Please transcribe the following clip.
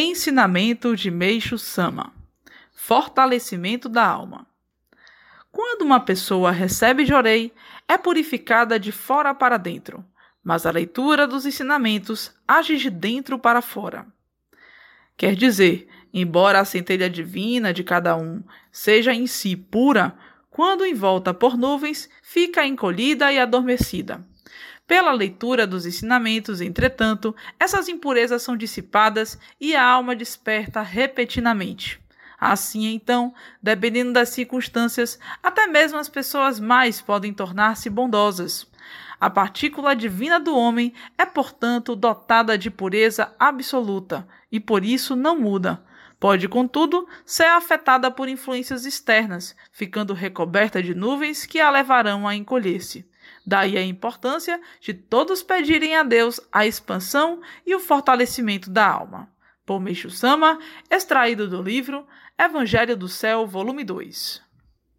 Ensinamento de Meixo Sama Fortalecimento da alma. Quando uma pessoa recebe jorei, é purificada de fora para dentro, mas a leitura dos ensinamentos age de dentro para fora. Quer dizer, embora a centelha divina de cada um seja em si pura, quando envolta por nuvens, fica encolhida e adormecida. Pela leitura dos ensinamentos, entretanto, essas impurezas são dissipadas e a alma desperta repentinamente. Assim, então, dependendo das circunstâncias, até mesmo as pessoas mais podem tornar-se bondosas. A partícula divina do homem é, portanto, dotada de pureza absoluta e por isso não muda. Pode, contudo, ser afetada por influências externas, ficando recoberta de nuvens que a levarão a encolher-se. Daí a importância de todos pedirem a Deus a expansão e o fortalecimento da alma. Por Sama, extraído do livro Evangelho do Céu, volume 2.